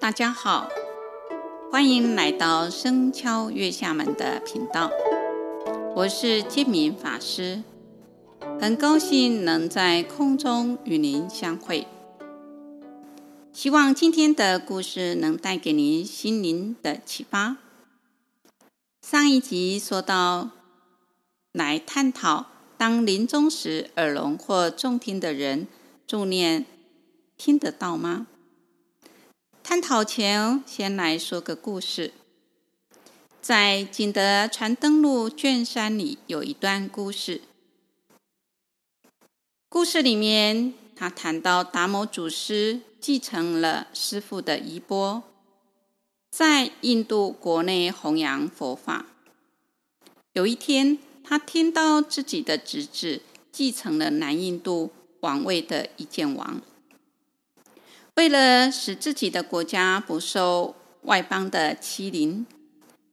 大家好，欢迎来到声敲月下门的频道，我是建明法师，很高兴能在空中与您相会。希望今天的故事能带给您心灵的启发。上一集说到，来探讨当临终时耳聋或重听的人助念听得到吗？探讨前，先来说个故事。在《景德传灯录》卷三里有一段故事。故事里面，他谈到达摩祖师继承了师父的衣钵，在印度国内弘扬佛法。有一天，他听到自己的侄子继承了南印度王位的意见王。为了使自己的国家不受外邦的欺凌，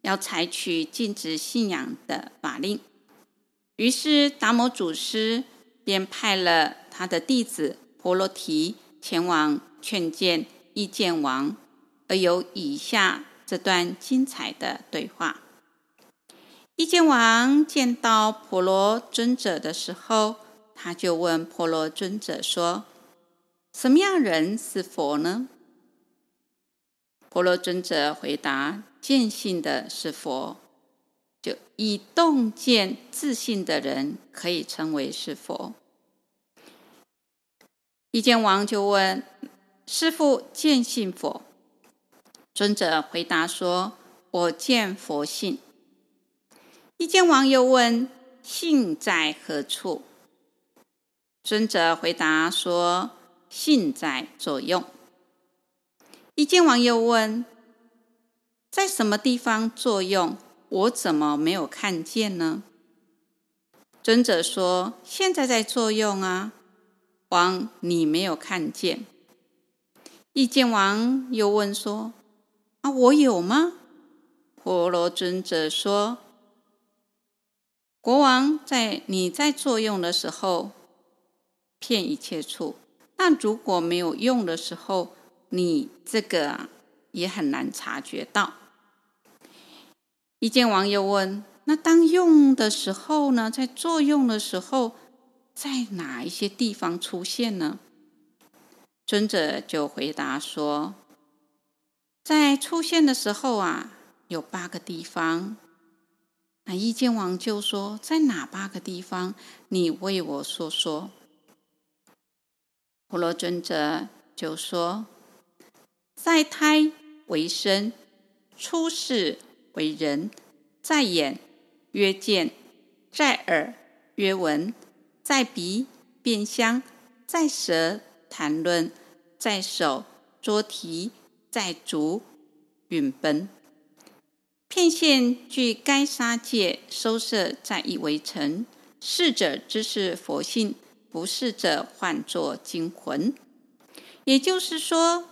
要采取禁止信仰的法令。于是达摩祖师便派了他的弟子婆罗提前往劝谏意见王，而有以下这段精彩的对话：意见王见到婆罗尊者的时候，他就问婆罗尊者说。什么样人是佛呢？婆罗尊者回答：见性的是佛，就以洞见自性的人可以称为是佛。意见王就问师父：见性否？尊者回答说：我见佛性。意见王又问：性在何处？尊者回答说。信在作用。意见王又问：“在什么地方作用？我怎么没有看见呢？”尊者说：“现在在作用啊，王你没有看见。”意见王又问说：“啊，我有吗？”婆罗尊者说：“国王在你在作用的时候，骗一切处。”但如果没有用的时候，你这个啊也很难察觉到。意见王又问：“那当用的时候呢？在作用的时候，在哪一些地方出现呢？”尊者就回答说：“在出现的时候啊，有八个地方。”那意见王就说：“在哪八个地方？你为我说说。”婆罗尊者就说：“在胎为身，出世为人，在眼曰见，在耳曰闻，在鼻辨香，在舌谈论，在手捉提，在足允奔。片现具该杀戒，收摄在意为尘。是者知是佛性。”不是者，唤作精魂。也就是说，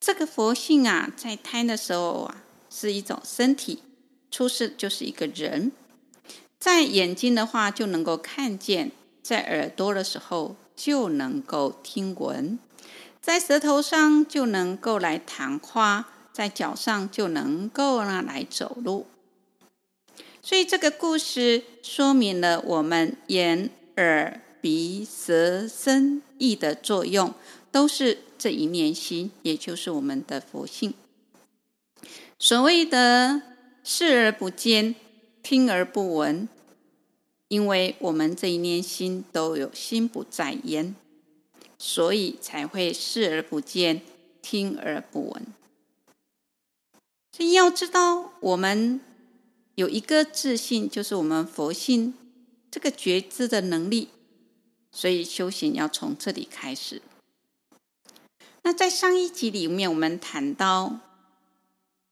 这个佛性啊，在胎的时候啊，是一种身体；出世就是一个人。在眼睛的话，就能够看见；在耳朵的时候，就能够听闻；在舌头上，就能够来谈话；在脚上，就能够呢来走路。所以，这个故事说明了我们眼。耳、鼻、舌、身、意的作用，都是这一念心，也就是我们的佛性。所谓的视而不见，听而不闻，因为我们这一念心都有心不在焉，所以才会视而不见，听而不闻。所以要知道，我们有一个自信，就是我们佛性。这个觉知的能力，所以修行要从这里开始。那在上一集里面，我们谈到，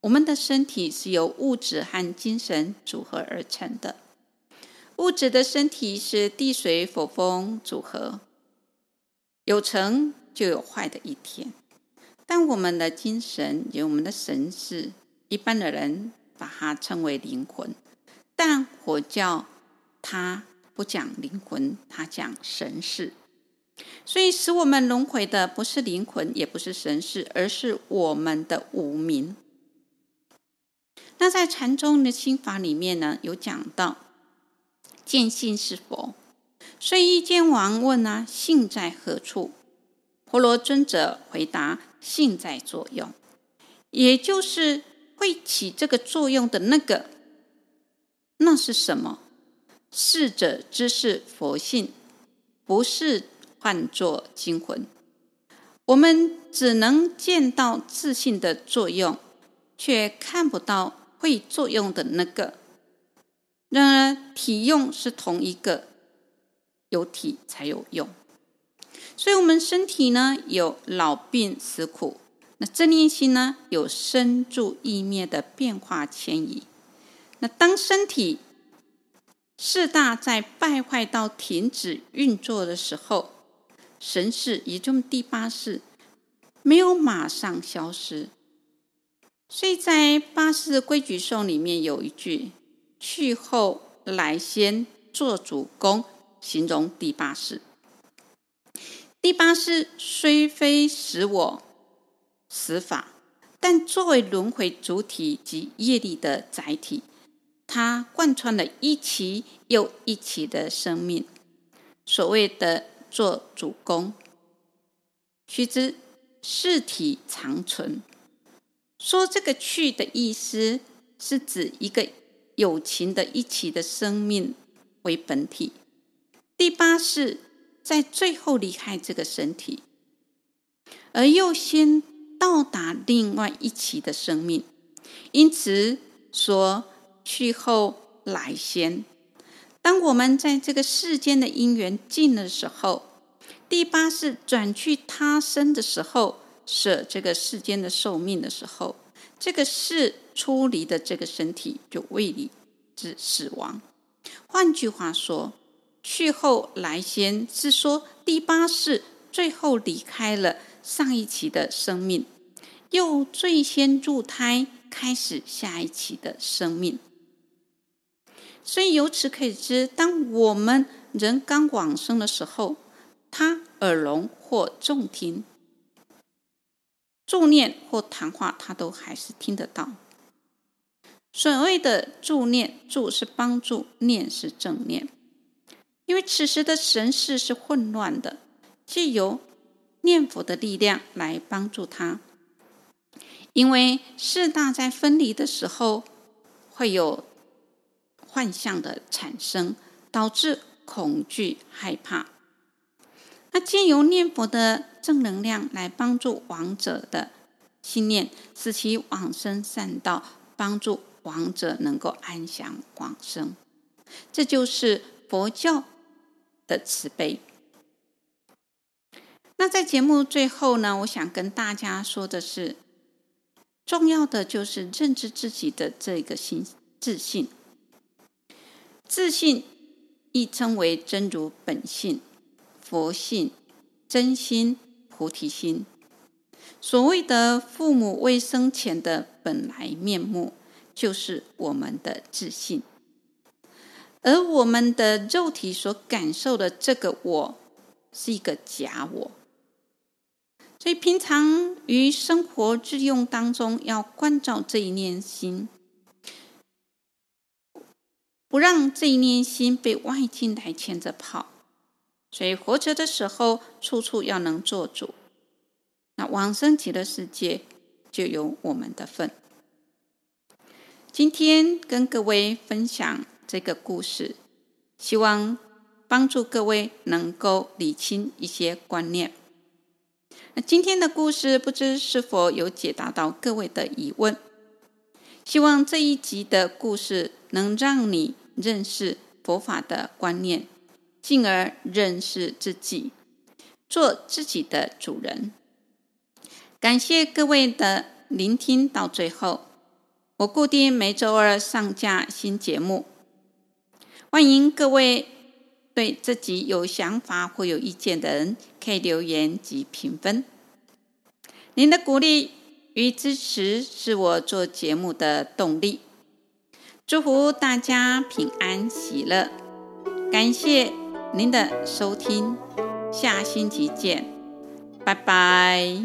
我们的身体是由物质和精神组合而成的。物质的身体是地水火风组合，有成就有坏的一天。但我们的精神，有我们的神识，一般的人把它称为灵魂，但佛教。它不讲灵魂，他讲神识。所以使我们轮回的不是灵魂，也不是神识，而是我们的无明。那在禅宗的心法里面呢，有讲到见性是佛。所以，一见王问啊，性在何处？婆罗尊者回答：性在作用，也就是会起这个作用的那个。那是什么？是者之是佛性，不是唤作精魂。我们只能见到自性的作用，却看不到会作用的那个。然而体用是同一个。有体才有用，所以，我们身体呢，有老病死苦，那正念心呢，有生住异灭的变化迁移。那当身体四大在败坏到停止运作的时候，神识也就第八识没有马上消失。所以在八识规矩颂里面有一句：“去后来先做主公”。形容第八识，第八识虽非使我死法，但作为轮回主体及业力的载体，它贯穿了一期又一期的生命。所谓的做主公，须知四体长存。说这个去的意思，是指一个有情的一期的生命为本体。第八是在最后离开这个身体，而又先到达另外一期的生命，因此说去后来先。当我们在这个世间的因缘尽的时候，第八世转去他生的时候，舍这个世间的寿命的时候，这个世出离的这个身体就为你之死亡。换句话说。去后来先是说第八世最后离开了上一期的生命，又最先入胎开始下一期的生命。所以由此可知，当我们人刚往生的时候，他耳聋或重听，助念或谈话，他都还是听得到。所谓的助念，助是帮助，念是正念。因为此时的神识是混乱的，借由念佛的力量来帮助他。因为四大在分离的时候会有幻象的产生，导致恐惧害怕。那借由念佛的正能量来帮助亡者的信念，使其往生善道，帮助亡者能够安详往生。这就是佛教。的慈悲。那在节目最后呢，我想跟大家说的是，重要的就是认知自己的这个心自信。自信亦称为真如本性、佛性、真心、菩提心。所谓的父母未生前的本来面目，就是我们的自信。而我们的肉体所感受的这个我，是一个假我。所以平常于生活日用当中，要关照这一念心，不让这一念心被外境来牵着跑。所以活着的时候，处处要能做主。那往生极乐世界，就有我们的份。今天跟各位分享。这个故事，希望帮助各位能够理清一些观念。那今天的故事，不知是否有解答到各位的疑问？希望这一集的故事能让你认识佛法的观念，进而认识自己，做自己的主人。感谢各位的聆听到最后。我固定每周二上架新节目。欢迎各位对自己有想法或有意见的人，可以留言及评分。您的鼓励与支持是我做节目的动力。祝福大家平安喜乐，感谢您的收听，下星期见，拜拜。